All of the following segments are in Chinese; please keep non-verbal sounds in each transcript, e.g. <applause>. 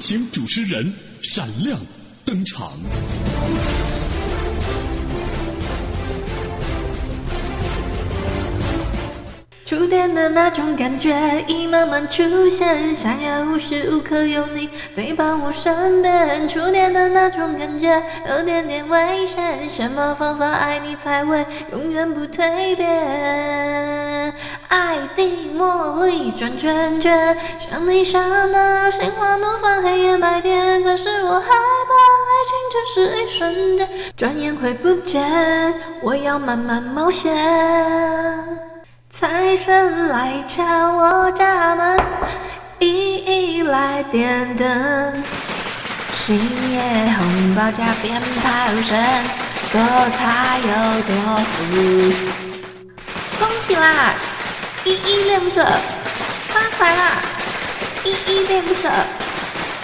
请主持人闪亮登场。触电的那种感觉已慢慢出现，想要无时无刻有你陪伴我身边。触电的那种感觉有点点危险，什么方法爱你才会永远不蜕变？爱的魔力转圈圈，想你想的心花怒放，黑夜白天。可是我害怕爱情只是一瞬间，转眼会不见。我要慢慢冒险。财神来敲我家门，一一来点灯，新年红包加鞭炮声，多财又多福。恭喜啦，依依恋不舍，发财啦，依依恋不舍，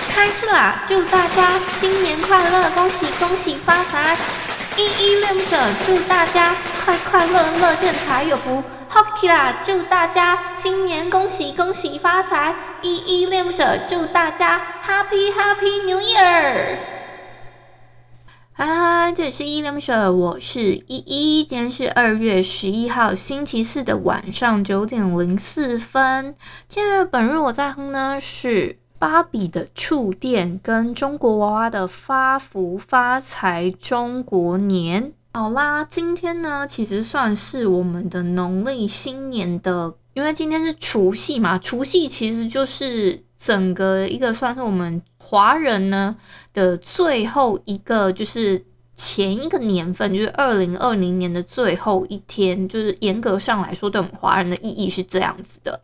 开市啦！祝大家新年快乐，恭喜恭喜发财！依依恋不舍，祝大家快快乐乐，见财有福。Hockey 啦！祝大家新年恭喜恭喜发财！依依恋不舍，祝大家 Happy Happy New Year！嗨嗨，这里是依依恋不舍，我是依依。今天是二月十一号星期四的晚上九点零四分。今日本日我在哼呢是芭比的触电跟中国娃娃的发福发财中国年。好啦，今天呢，其实算是我们的农历新年的，因为今天是除夕嘛，除夕其实就是整个一个算是我们华人呢的最后一个，就是前一个年份，就是二零二零年的最后一天，就是严格上来说，对我们华人的意义是这样子的。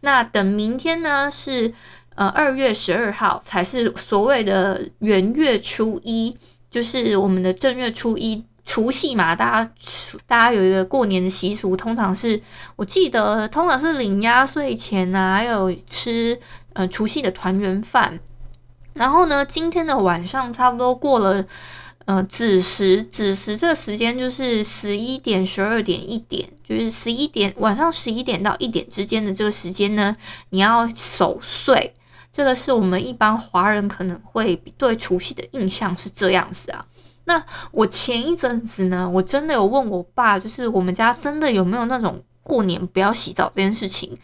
那等明天呢，是呃二月十二号，才是所谓的元月初一，就是我们的正月初一。除夕嘛，大家大家有一个过年的习俗，通常是我记得，通常是领压岁钱啊，还有吃呃除夕的团圆饭。然后呢，今天的晚上差不多过了呃子时，子时这个时间就是十一点、十二点、一点，就是十一点晚上十一点到一点之间的这个时间呢，你要守岁。这个是我们一般华人可能会对除夕的印象是这样子啊。那我前一阵子呢，我真的有问我爸，就是我们家真的有没有那种过年不要洗澡这件事情。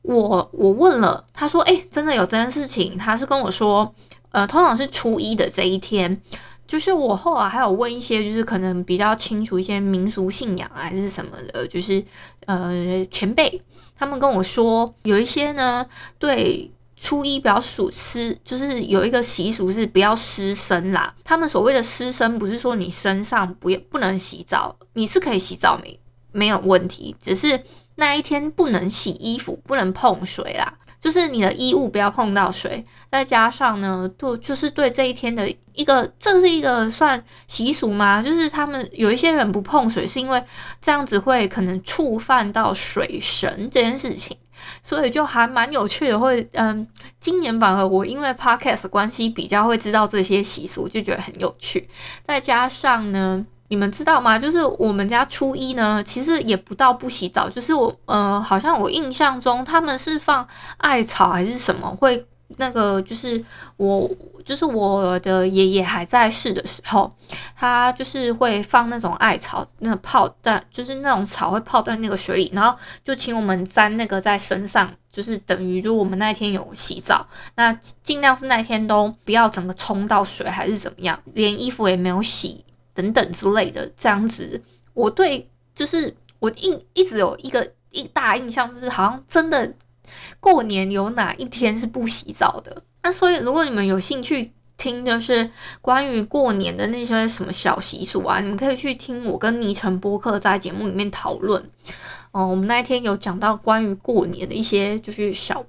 我我问了，他说，诶，真的有这件事情。他是跟我说，呃，通常是初一的这一天。就是我后来还有问一些，就是可能比较清楚一些民俗信仰还是什么的，就是呃前辈，他们跟我说，有一些呢，对。初一不要数湿，就是有一个习俗是不要湿身啦。他们所谓的湿身，不是说你身上不要不能洗澡，你是可以洗澡没没有问题，只是那一天不能洗衣服，不能碰水啦。就是你的衣物不要碰到水，再加上呢，对，就是对这一天的一个，这是一个算习俗吗？就是他们有一些人不碰水，是因为这样子会可能触犯到水神这件事情。所以就还蛮有趣的，会嗯，今年反而我因为 podcast 关系比较会知道这些习俗，就觉得很有趣。再加上呢，你们知道吗？就是我们家初一呢，其实也不到不洗澡，就是我呃，好像我印象中他们是放艾草还是什么会。那个就是我，就是我的爷爷还在世的时候，他就是会放那种艾草，那泡在就是那种草会泡在那个水里，然后就请我们沾那个在身上，就是等于就我们那一天有洗澡，那尽量是那天都不要整个冲到水还是怎么样，连衣服也没有洗等等之类的这样子。我对就是我印一直有一个一大印象，就是好像真的。过年有哪一天是不洗澡的？那所以如果你们有兴趣听，就是关于过年的那些什么小习俗啊，你们可以去听我跟倪晨播客在节目里面讨论。哦，我们那一天有讲到关于过年的一些，就是小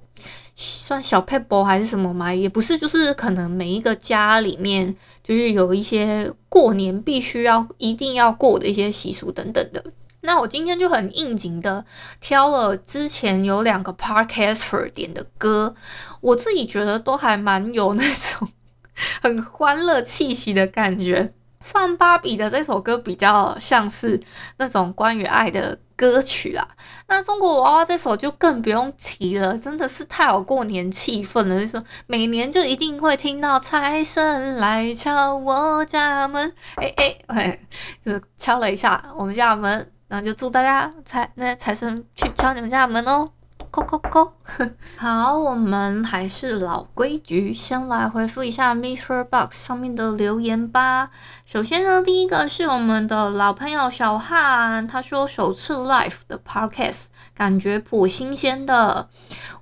算小 pebble 还是什么嘛，也不是，就是可能每一个家里面就是有一些过年必须要一定要过的一些习俗等等的。那我今天就很应景的挑了之前有两个 Podcaster 点的歌，我自己觉得都还蛮有那种 <laughs> 很欢乐气息的感觉。算芭比的这首歌比较像是那种关于爱的歌曲啦，那中国娃娃这首就更不用提了，真的是太有过年气氛了。就是每年就一定会听到财神来敲我家门，哎哎哎，就敲了一下我们家门，然后就祝大家财那财神去敲你们家门哦。扣扣扣，<laughs> 好，我们还是老规矩，先来回复一下 MixerBox 上面的留言吧。首先呢，第一个是我们的老朋友小汉，他说首次 Live 的 Podcast 感觉颇新鲜的。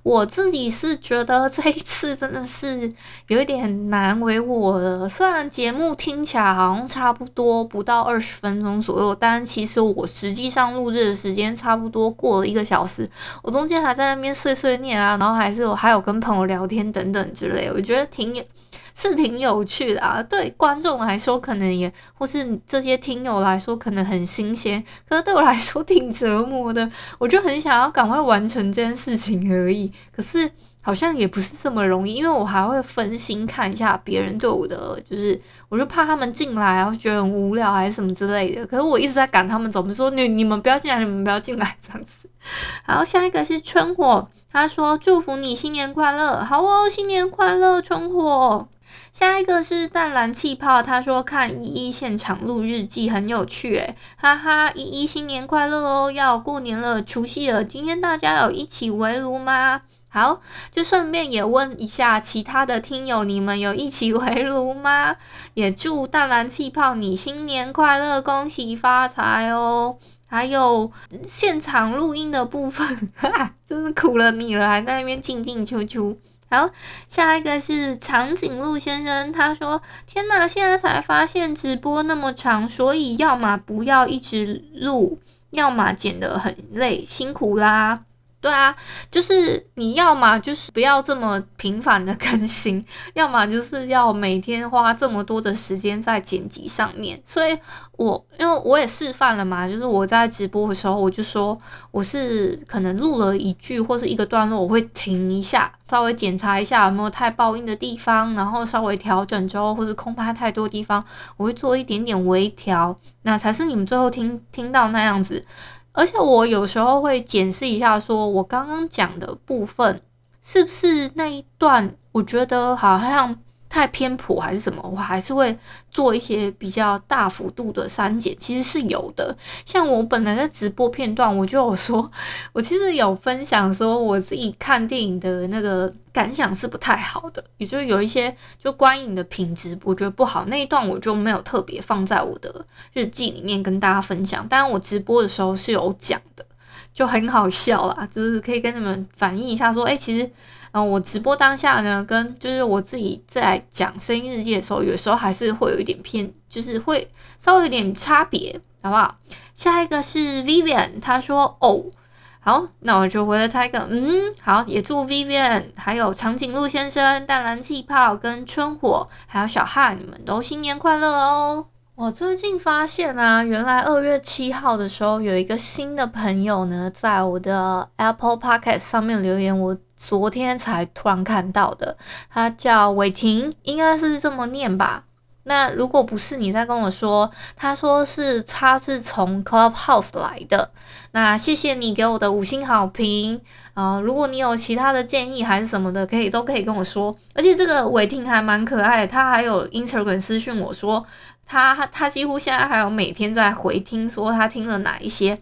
我自己是觉得这一次真的是有一点难为我了。虽然节目听起来好像差不多不到二十分钟左右，但其实我实际上录制的时间差不多过了一个小时。我中间还在那边碎碎念啊，然后还是我还有跟朋友聊天等等之类，我觉得挺有。是挺有趣的啊，对观众来说可能也，或是这些听友来说可能很新鲜，可是对我来说挺折磨的。我就很想要赶快完成这件事情而已，可是好像也不是这么容易，因为我还会分心看一下别人对我的，就是我就怕他们进来然后觉得很无聊还是什么之类的。可是我一直在赶他们走，我们说你你们不要进来，你们不要进来这样子。<laughs> 好，下一个是春火，他说祝福你新年快乐，好哦，新年快乐，春火。下一个是淡蓝气泡，他说看依依现场录日记很有趣，诶，哈哈，依依新年快乐哦，要过年了，除夕了，今天大家有一起围炉吗？好，就顺便也问一下其他的听友，你们有一起围炉吗？<laughs> 也祝淡蓝气泡你新年快乐，恭喜发财哦。还有现场录音的部分，哈 <laughs> 哈，真是苦了你了，还在那边进进出出。好，下一个是长颈鹿先生，他说：“天哪，现在才发现直播那么长，所以要么不要一直录，要么剪得很累，辛苦啦。”对啊，就是你要么，就是不要这么频繁的更新，<laughs> 要么就是要每天花这么多的时间在剪辑上面。所以我因为我也示范了嘛，就是我在直播的时候，我就说我是可能录了一句或是一个段落，我会停一下，稍微检查一下有没有太爆音的地方，然后稍微调整之后，或是空拍太多地方，我会做一点点微调，那才是你们最后听听到那样子。而且我有时候会检视一下，说我刚刚讲的部分是不是那一段，我觉得好像。太偏颇还是什么，我还是会做一些比较大幅度的删减，其实是有的。像我本来在直播片段，我就有说，<laughs> 我其实有分享说我自己看电影的那个感想是不太好的，也就是有一些就观影的品质我觉得不好，那一段我就没有特别放在我的日记里面跟大家分享。当然我直播的时候是有讲的，就很好笑啦，就是可以跟你们反映一下说，哎、其实。然后我直播当下呢，跟就是我自己在讲声音日记的时候，有时候还是会有一点偏，就是会稍微有点差别，好不好？下一个是 Vivian，他说哦，好，那我就回了他一个嗯，好，也祝 Vivian 还有长颈鹿先生、淡蓝气泡跟春火还有小汉，你们都新年快乐哦！我最近发现啊，原来二月七号的时候有一个新的朋友呢，在我的 Apple Podcast 上面留言，我昨天才突然看到的。他叫伟霆，应该是这么念吧？那如果不是，你再跟我说。他说是他是从 Clubhouse 来的。那谢谢你给我的五星好评啊，如果你有其他的建议还是什么的，可以都可以跟我说。而且这个伟霆还蛮可爱的，他还有 Instagram 私讯我说。他他几乎现在还有每天在回听，说他听了哪一些，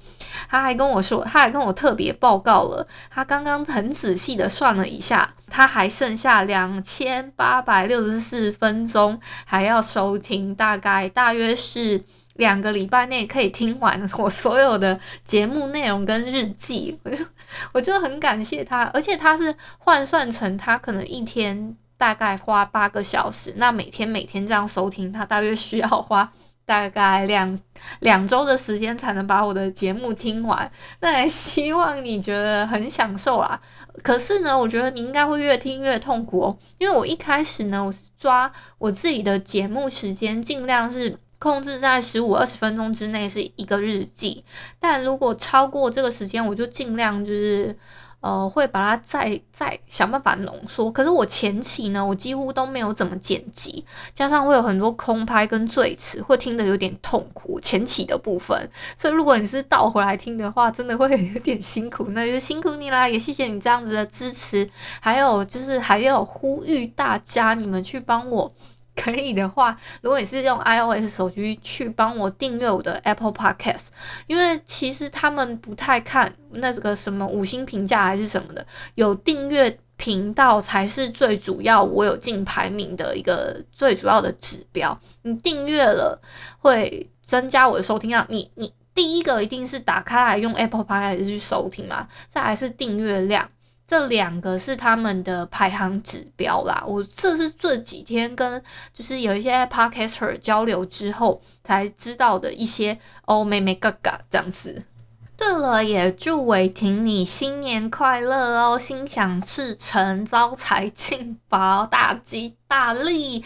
他还跟我说，他还跟我特别报告了，他刚刚很仔细的算了一下，他还剩下两千八百六十四分钟还要收听，大概大约是两个礼拜内可以听完我所有的节目内容跟日记，我 <laughs> 就我就很感谢他，而且他是换算成他可能一天。大概花八个小时，那每天每天这样收听，他大约需要花 <laughs> 大概两两周的时间才能把我的节目听完，那也希望你觉得很享受啦。可是呢，我觉得你应该会越听越痛苦哦，因为我一开始呢，我是抓我自己的节目时间，尽量是控制在十五二十分钟之内是一个日记，但如果超过这个时间，我就尽量就是。呃，会把它再再想办法浓缩。可是我前期呢，我几乎都没有怎么剪辑，加上会有很多空拍跟赘词，会听得有点痛苦。前期的部分，所以如果你是倒回来听的话，真的会有点辛苦。那就辛苦你啦，也谢谢你这样子的支持。还有就是还要呼吁大家，你们去帮我。可以的话，如果你是用 iOS 手机去帮我订阅我的 Apple Podcast，因为其实他们不太看那个什么五星评价还是什么的，有订阅频道才是最主要，我有进排名的一个最主要的指标。你订阅了会增加我的收听量，你你第一个一定是打开来用 Apple Podcast 去收听嘛，再来是订阅量。这两个是他们的排行指标啦。我这是这几天跟就是有一些 podcaster 交流之后才知道的一些哦，妹妹嘎嘎这样子。对了，也祝伟霆你新年快乐哦，心想事成，招财进宝，大吉大利。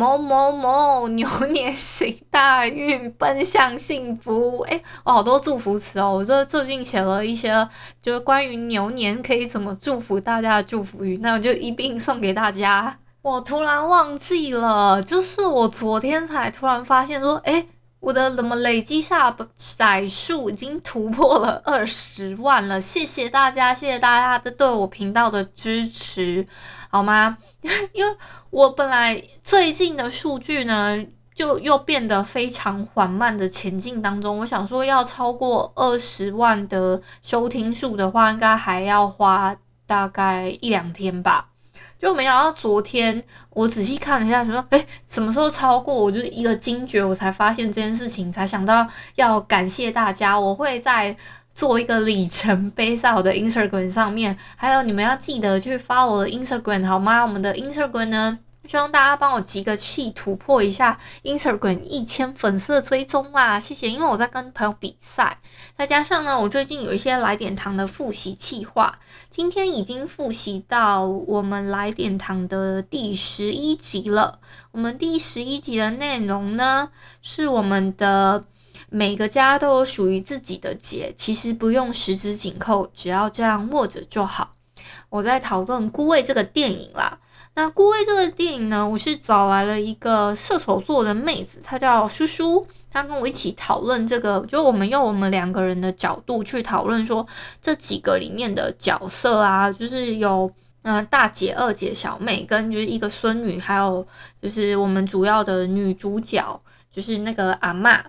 某某某牛年行大运，奔向幸福。诶，我好多祝福词哦。我这最近写了一些，就是关于牛年可以怎么祝福大家的祝福语，那我就一并送给大家。我突然忘记了，就是我昨天才突然发现说，诶，我的怎么累积下载数已经突破了二十万了。<laughs> 谢谢大家，谢谢大家的对我频道的支持。好吗？<laughs> 因为我本来最近的数据呢，就又变得非常缓慢的前进当中。我想说，要超过二十万的收听数的话，应该还要花大概一两天吧。就没想到昨天我仔细看了一下，说，诶，什么时候超过？我就一个惊觉，我才发现这件事情，才想到要感谢大家。我会在。做一个里程碑在我的 Instagram 上面，还有你们要记得去 follow 我的 Instagram 好吗？我们的 Instagram 呢，希望大家帮我集个气，突破一下 Instagram 一千粉丝的追踪啦，谢谢！因为我在跟朋友比赛，再加上呢，我最近有一些来点糖的复习计划，今天已经复习到我们来点糖的第十一集了。我们第十一集的内容呢，是我们的。每个家都有属于自己的节，其实不用十指紧扣，只要这样握着就好。我在讨论《孤味》这个电影啦。那《孤味》这个电影呢，我是找来了一个射手座的妹子，她叫舒舒，她跟我一起讨论这个，就我们用我们两个人的角度去讨论说这几个里面的角色啊，就是有嗯、大姐、二姐、小妹，跟就是一个孙女，还有就是我们主要的女主角，就是那个阿嬷。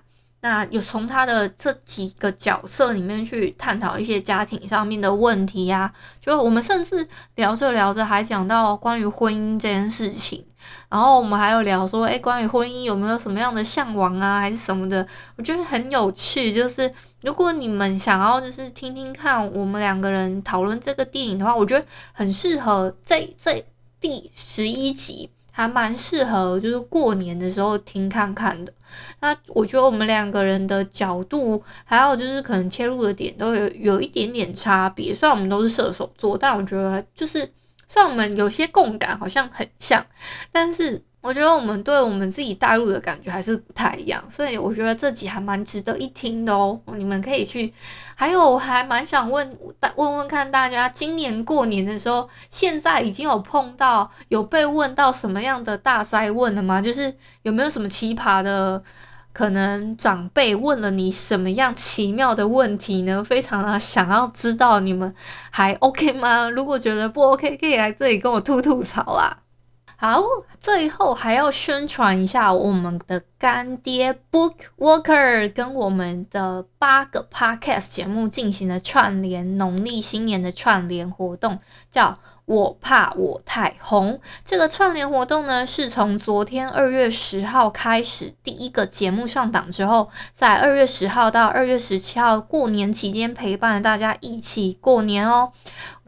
那有从他的这几个角色里面去探讨一些家庭上面的问题呀、啊，就我们甚至聊着聊着还讲到关于婚姻这件事情，然后我们还有聊说，诶，关于婚姻有没有什么样的向往啊，还是什么的，我觉得很有趣。就是如果你们想要就是听听看我们两个人讨论这个电影的话，我觉得很适合在在第十一集。还蛮适合，就是过年的时候听看看的。那我觉得我们两个人的角度，还有就是可能切入的点都有有一点点差别。虽然我们都是射手座，但我觉得就是虽然我们有些共感好像很像，但是。我觉得我们对我们自己带入的感觉还是不太一样，所以我觉得这集还蛮值得一听的哦。你们可以去，还有我还蛮想问问问看大家，今年过年的时候，现在已经有碰到有被问到什么样的大灾问了吗？就是有没有什么奇葩的，可能长辈问了你什么样奇妙的问题呢？非常的想要知道你们还 OK 吗？如果觉得不 OK，可以来这里跟我吐吐槽啦。好，最后还要宣传一下我们的干爹 BookWalker 跟我们的八个 Podcast 节目进行了串联，农历新年的串联活动，叫我怕我太红。这个串联活动呢，是从昨天二月十号开始，第一个节目上档之后，在二月十号到二月十七号过年期间，陪伴大家一起过年哦。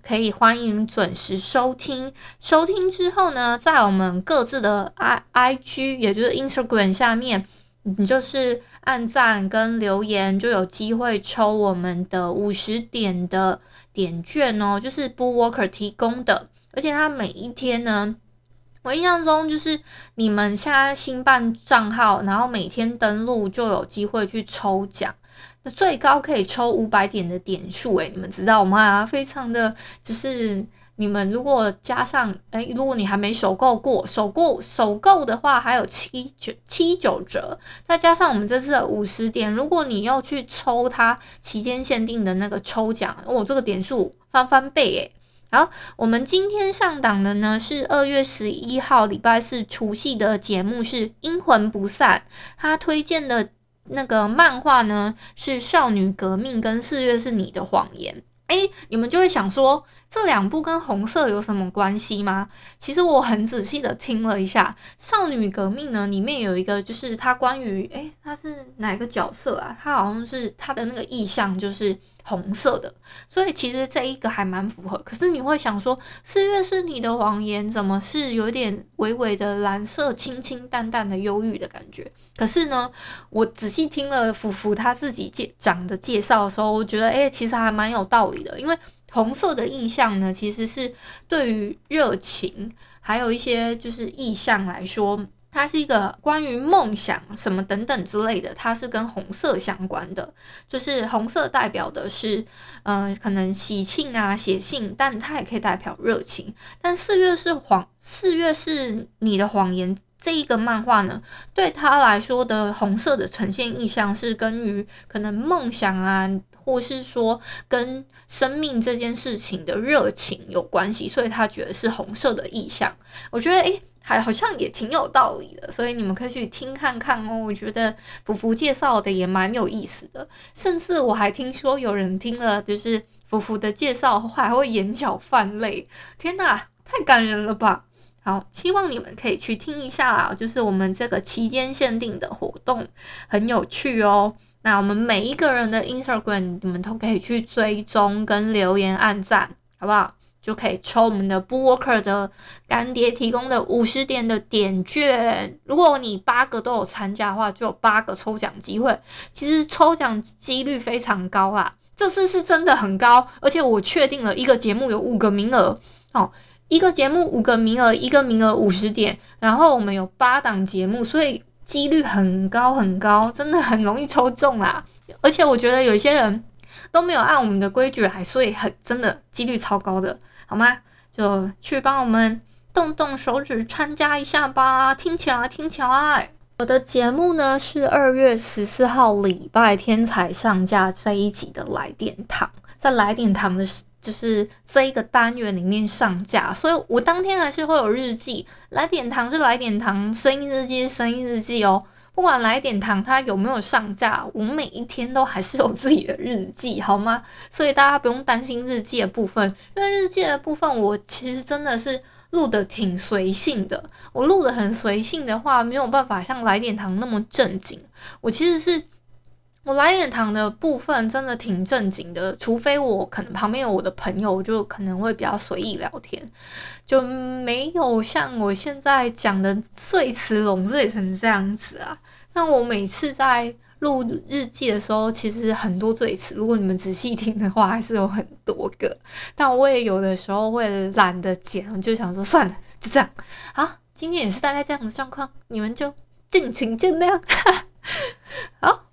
可以欢迎准时收听，收听之后呢，在我们各自的 I I G，也就是 Instagram 下面你就是按赞跟留言，就有机会抽我们的五十点的点券哦，就是 Bookwalker 提供的，而且它每一天呢，我印象中就是你们现在新办账号，然后每天登录就有机会去抽奖，最高可以抽五百点的点数，诶，你们知道吗？非常的就是。你们如果加上，哎，如果你还没首购过，首购首购的话还有七九七九折，再加上我们这次的五十点，如果你要去抽它期间限定的那个抽奖，哦，这个点数翻翻倍诶。好，我们今天上档的呢是二月十一号礼拜四除夕的节目是《阴魂不散》，他推荐的那个漫画呢是《少女革命》跟《四月是你的谎言》。哎，你们就会想说，这两部跟红色有什么关系吗？其实我很仔细的听了一下，《少女革命》呢，里面有一个就是它关于，哎，它是哪个角色啊？它好像是它的那个意象就是。红色的，所以其实这一个还蛮符合。可是你会想说，四月是你的谎言，怎么是有点微微的蓝色，清清淡淡的忧郁的感觉？可是呢，我仔细听了福福他自己介讲的介绍的时候，我觉得，哎，其实还蛮有道理的。因为红色的印象呢，其实是对于热情，还有一些就是意象来说。它是一个关于梦想什么等等之类的，它是跟红色相关的，就是红色代表的是，嗯，可能喜庆啊、写信，但它也可以代表热情。但四月是谎，四月是你的谎言这一个漫画呢，对他来说的红色的呈现意象是跟于可能梦想啊，或是说跟生命这件事情的热情有关系，所以他觉得是红色的意象。我觉得，诶。还好像也挺有道理的，所以你们可以去听看看哦。我觉得福福介绍的也蛮有意思的，甚至我还听说有人听了就是福福的介绍后还会眼角泛泪。天哪，太感人了吧！好，希望你们可以去听一下啊，就是我们这个期间限定的活动很有趣哦。那我们每一个人的 Instagram 你们都可以去追踪跟留言按赞，好不好？就可以抽我们的 Booker 的干爹提供的五十点的点券。如果你八个都有参加的话，就有八个抽奖机会。其实抽奖几率非常高啊，这次是真的很高。而且我确定了一个节目有五个名额哦，一个节目五个名额，一个名额五十点。然后我们有八档节目，所以几率很高很高，真的很容易抽中啦。而且我觉得有些人都没有按我们的规矩来，所以很真的几率超高的。好吗？就去帮我们动动手指参加一下吧！听起来，听起来。我的节目呢是二月十四号礼拜天才上架这一集的来点糖，在来点糖的就是这一个单元里面上架，所以我当天还是会有日记。来点糖是来点糖，声音日记是声音日记哦。不管来点糖，它有没有上架，我每一天都还是有自己的日记，好吗？<laughs> 所以大家不用担心日记的部分，因为日记的部分我其实真的是录的挺随性的。我录的很随性的话，没有办法像来点糖那么正经。我其实是。我来点糖的部分真的挺正经的，除非我可能旁边有我的朋友，我就可能会比较随意聊天，就没有像我现在讲的碎词笼缀成这样子啊。那我每次在录日记的时候，其实很多碎词，如果你们仔细听的话，还是有很多个。但我也有的时候会懒得剪，我就想说算了，就这样。好，今天也是大概这样的状况，你们就尽情见谅。<laughs> 好。